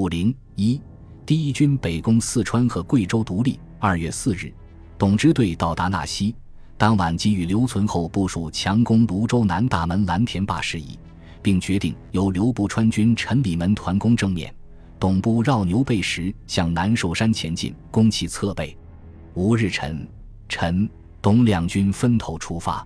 五零一，第一军北攻四川和贵州独立。二月四日，董支队到达纳西，当晚给予刘存厚部署强攻泸州南大门蓝田坝事宜，并决定由刘步川军陈李门团攻正面，董部绕牛背石向南寿山前进，攻其侧背。吾日晨，陈、董两军分头出发。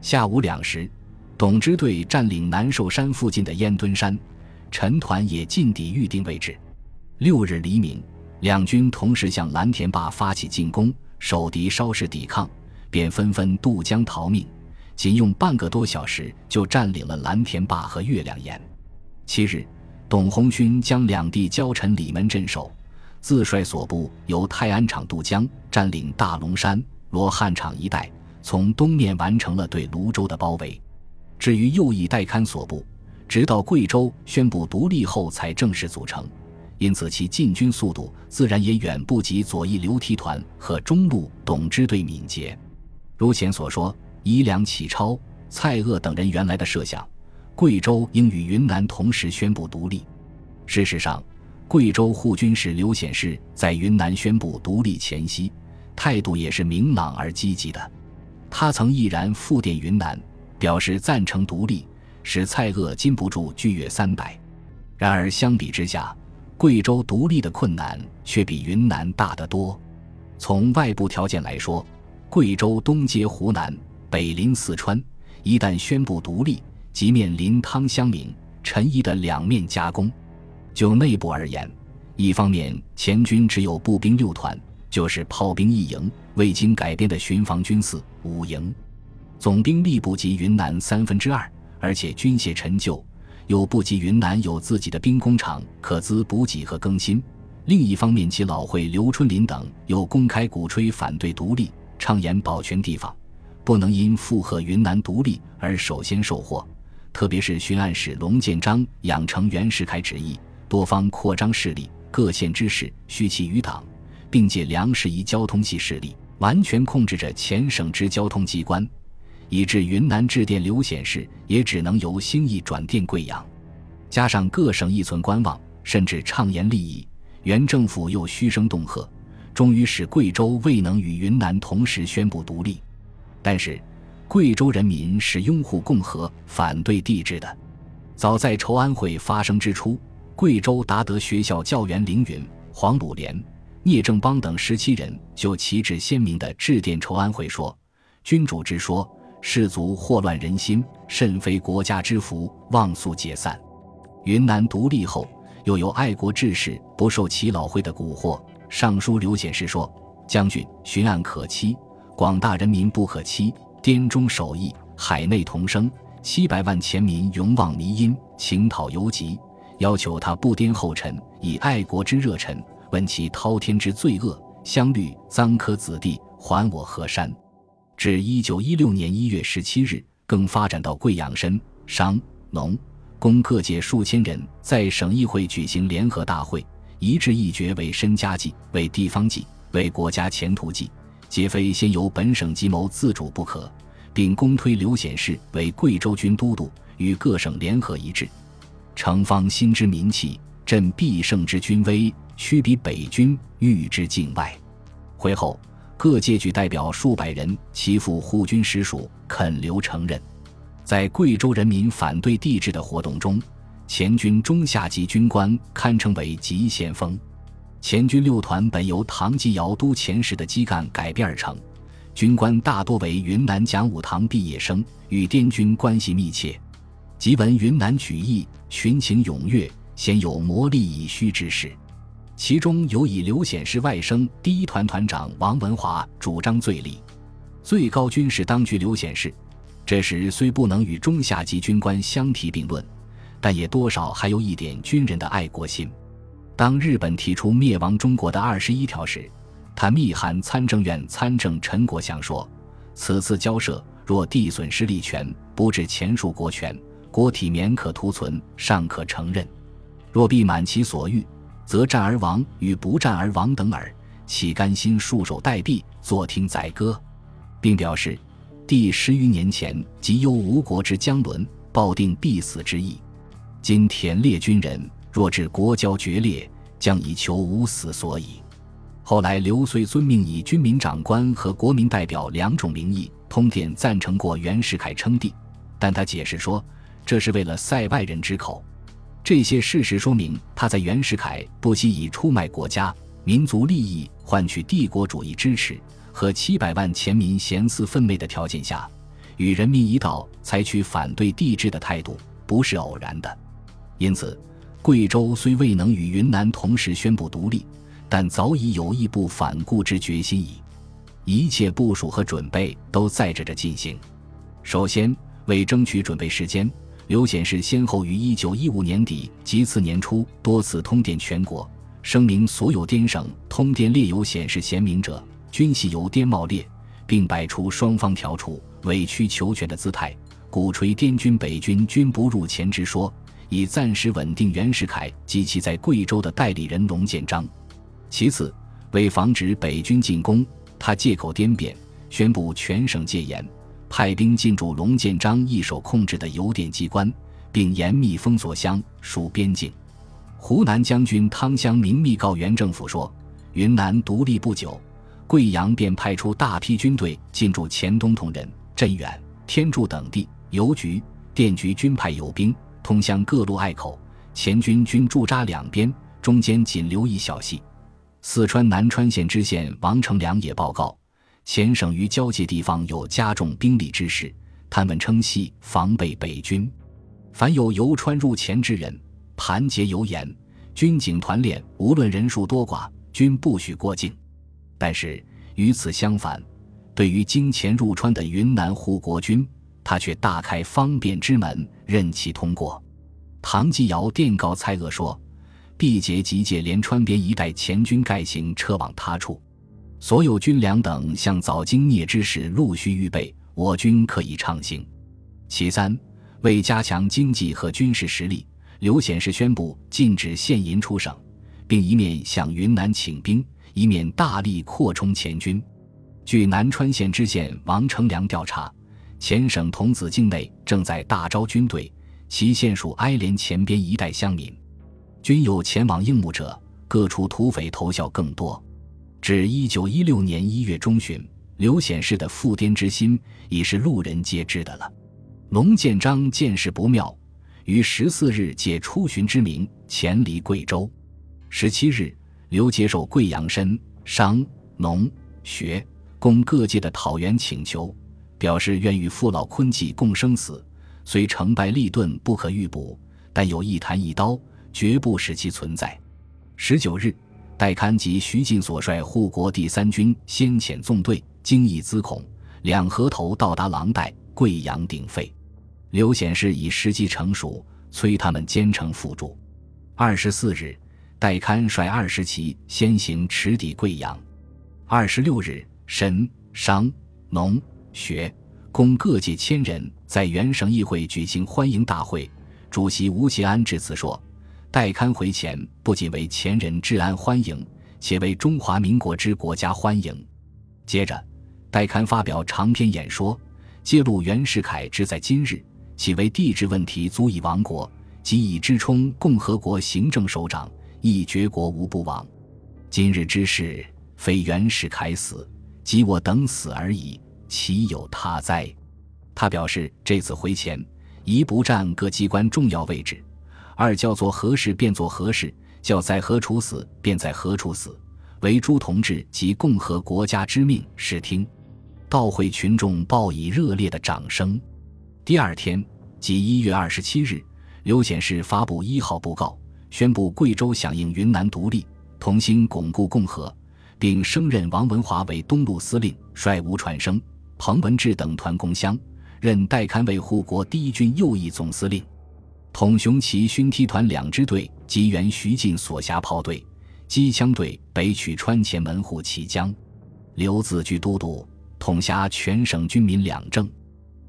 下午两时，董支队占领南寿山附近的烟墩山，陈团也进抵预定位置。六日黎明，两军同时向蓝田坝发起进攻，守敌稍事抵抗，便纷纷渡江逃命，仅用半个多小时就占领了蓝田坝和月亮岩。七日，董红勋将两地交陈里门镇守。自率所部由泰安场渡江，占领大龙山、罗汉场一带，从东面完成了对泸州的包围。至于右翼代勘所部，直到贵州宣布独立后才正式组成，因此其进军速度自然也远不及左翼刘提团和中路董支队敏捷。如前所说，以梁启超、蔡锷等人原来的设想，贵州应与云南同时宣布独立。事实上，贵州护军使刘显世在云南宣布独立前夕，态度也是明朗而积极的。他曾毅然复电云南，表示赞成独立，使蔡锷禁不住拒越三百。然而相比之下，贵州独立的困难却比云南大得多。从外部条件来说，贵州东接湖南，北临四川，一旦宣布独立，即面临汤湘明、陈毅的两面夹攻。就内部而言，一方面前军只有步兵六团，就是炮兵一营，未经改编的巡防军四五营，总兵力不及云南三分之二，而且军械陈旧，又不及云南有自己的兵工厂可资补给和更新。另一方面，其老会刘春霖等又公开鼓吹反对独立，倡言保全地方，不能因附和云南独立而首先受祸。特别是巡按使龙建章养成袁世凯旨意。多方扩张势力，各县知事虚其余党，并借粮食以交通系势力，完全控制着前省之交通机关，以致云南致电刘显世，也只能由兴义转电贵阳。加上各省亦存观望，甚至畅言利益，原政府又嘘声恫吓，终于使贵州未能与云南同时宣布独立。但是，贵州人民是拥护共和、反对帝制的。早在筹安会发生之初。贵州达德学校教员凌云、黄鲁莲、聂正邦等十七人就旗帜鲜明地致电筹安会说：“君主之说，士族祸乱人心，甚非国家之福，望速解散。”云南独立后，又有爱国志士不受耆老会的蛊惑，上书刘显世说：“将军巡按可期，广大人民不可欺。滇中守义，海内同生，七百万前民勇往迷因，情讨犹急。”要求他不颠后尘，以爱国之热忱，问其滔天之罪恶，相虑臧科子弟，还我河山。至一九一六年一月十七日，更发展到贵阳申、商、农、工各界数千人在省议会举行联合大会，一致议决为身家计，为地方计，为国家前途计，皆非先由本省计谋自主不可，并公推刘显世为贵州军都督，与各省联合一致。城方心之民气，朕必胜之军威，驱比北军御之境外。会后，各界举代表数百人齐赴护军实署，恳留承认。在贵州人民反对帝制的活动中，前军中下级军官堪称为急先锋。前军六团本由唐继尧督前时的基干改编而成，军官大多为云南讲武堂毕业生，与滇军关系密切。即闻云南举义，群情踊跃，鲜有磨砺以虚之势。其中有以刘显世外甥第一团团长王文华主张最立，最高军事当局刘显世，这时虽不能与中下级军官相提并论，但也多少还有一点军人的爱国心。当日本提出灭亡中国的二十一条时，他密函参政院参政陈国祥说：“此次交涉若地损失利权，不致前述国权。”国体免可图存，尚可承认；若必满其所欲，则战而亡与不战而亡等耳。岂甘心束手待毙，坐听宰割？并表示，第十余年前即忧吴国之将沦，抱定必死之意。今田猎军人，若至国交决裂，将以求无死所以。后来刘遂遵命以军民长官和国民代表两种名义通电赞成过袁世凯称帝，但他解释说，这是为了塞外人之口。这些事实说明，他在袁世凯不惜以出卖国家民族利益换取帝国主义支持和七百万前民咸思分袂的条件下，与人民一道采取反对帝制的态度，不是偶然的。因此，贵州虽未能与云南同时宣布独立，但早已有义不反顾之决心矣。一切部署和准备都在这着进行。首先，为争取准备时间。刘显世先后于一九一五年底及次年初多次通电全国，声明所有滇省通电列有显示贤明者，均系由滇冒列，并摆出双方调处、委曲求全的姿态，鼓吹滇军北军均不入前之说，以暂时稳定袁世凯及其在贵州的代理人龙建章。其次，为防止北军进攻，他借口滇变，宣布全省戒严。派兵进驻龙建章一手控制的邮电机关，并严密封锁乡属边境。湖南将军汤湘明密告原政府说，云南独立不久，贵阳便派出大批军队进驻黔东同仁、镇远、天柱等地。邮局、电局均派有兵通向各路隘口，黔军均驻扎两边，中间仅留一小隙。四川南川县知县王成良也报告。前省于交界地方有加重兵力之势，他们称系防备北军。凡有游川入黔之人，盘结油盐，军警团练，无论人数多寡，均不许过境。但是与此相反，对于经黔入川的云南护国军，他却大开方便之门，任其通过。唐继尧电告蔡锷说：“毕节即借连川边一带前军盖行撤往他处。”所有军粮等向早经聂之时陆续预备，我军可以畅行。其三，为加强经济和军事实力，刘显世宣布禁止现银出省，并一面向云南请兵，一面大力扩充前军。据南川县知县王成良调查，前省桐梓境内正在大招军队，其县属挨连前边一带乡民，均有前往应募者，各处土匪投效更多。至一九一六年一月中旬，刘显世的复滇之心已是路人皆知的了。龙建章见势不妙，于十四日借出巡之名前离贵州。十七日，刘接受贵阳申、商、农、学、工各界的讨袁请求，表示愿与父老昆继共生死。虽成败利钝不可预卜，但有一弹一刀，绝不使其存在。十九日。戴堪及徐进所率护国第三军先遣纵队，经义资孔两河头到达狼岱、贵阳鼎沸。刘显世以时机成熟，催他们兼程辅助。二十四日，戴堪率二十骑先行驰抵贵阳。二十六日，沈、商、农、学、工各界千人在原省议会举行欢迎大会，主席吴协安致辞说。代堪回前，不仅为前人治安欢迎，且为中华民国之国家欢迎。接着，代堪发表长篇演说，揭露袁世凯之在今日，岂为帝制问题足以亡国，即以之充共和国行政首长，亦绝国无不亡。今日之事，非袁世凯死，即我等死而已，岂有他哉？他表示，这次回前，一不占各机关重要位置。二叫做何事便做何事，叫在何处死便在何处死，为诸同志及共和国家之命视听。到会群众报以热烈的掌声。第二天，即一月二十七日，刘显世发布一号布告，宣布贵州响应云南独立，同心巩固共和，并升任王文华为东路司令，率吴传生、彭文志等团攻湘，任代堪为护国第一军右翼总司令。统雄旗勋梯团两支队及原徐进所辖炮队、机枪队北取川前门户齐江。刘自居都督，统辖全省军民两政。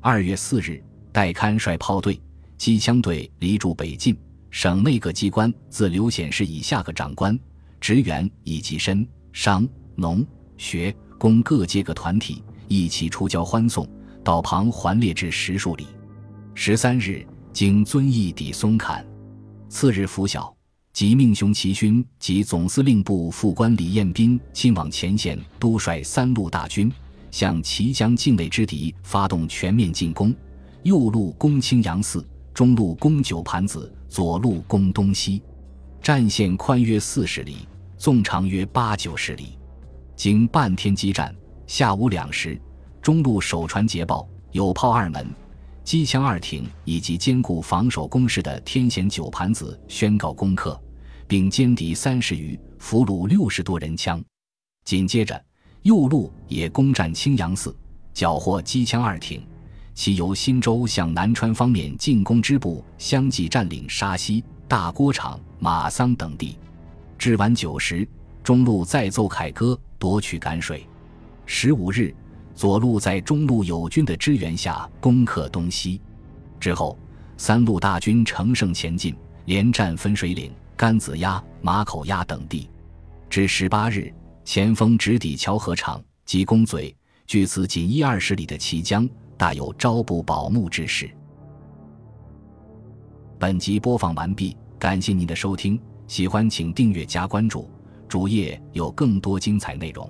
二月四日，戴堪率炮队、机枪队离驻北进。省内各机关自刘显世以下各长官、职员以及申、商、农、学、工各界各团体一起出交欢送，道旁环列至十数里。十三日。经遵义抵松坎，次日拂晓，即命雄齐勋及总司令部副官李彦斌亲往前线督率三路大军，向綦江境内之敌发动全面进攻。右路攻青阳寺，中路攻九盘子，左路攻东西。战线宽约四十里，纵长约八九十里。经半天激战，下午两时，中路守船捷报，有炮二门。机枪二挺以及坚固防守工事的天险九盘子宣告攻克，并歼敌三十余，俘虏六十多人枪。紧接着，右路也攻占青阳寺，缴获机枪二挺，其由新州向南川方面进攻之部相继占领沙溪、大郭场、马桑等地。至晚九时，中路再奏凯歌，夺取赶水。十五日。左路在中路友军的支援下攻克东西，之后三路大军乘胜前进，连战分水岭、甘子崖、马口崖等地。至十八日，前锋直抵桥河场及公嘴，距此仅一二十里的綦江，大有朝不保暮之势。本集播放完毕，感谢您的收听，喜欢请订阅加关注，主页有更多精彩内容。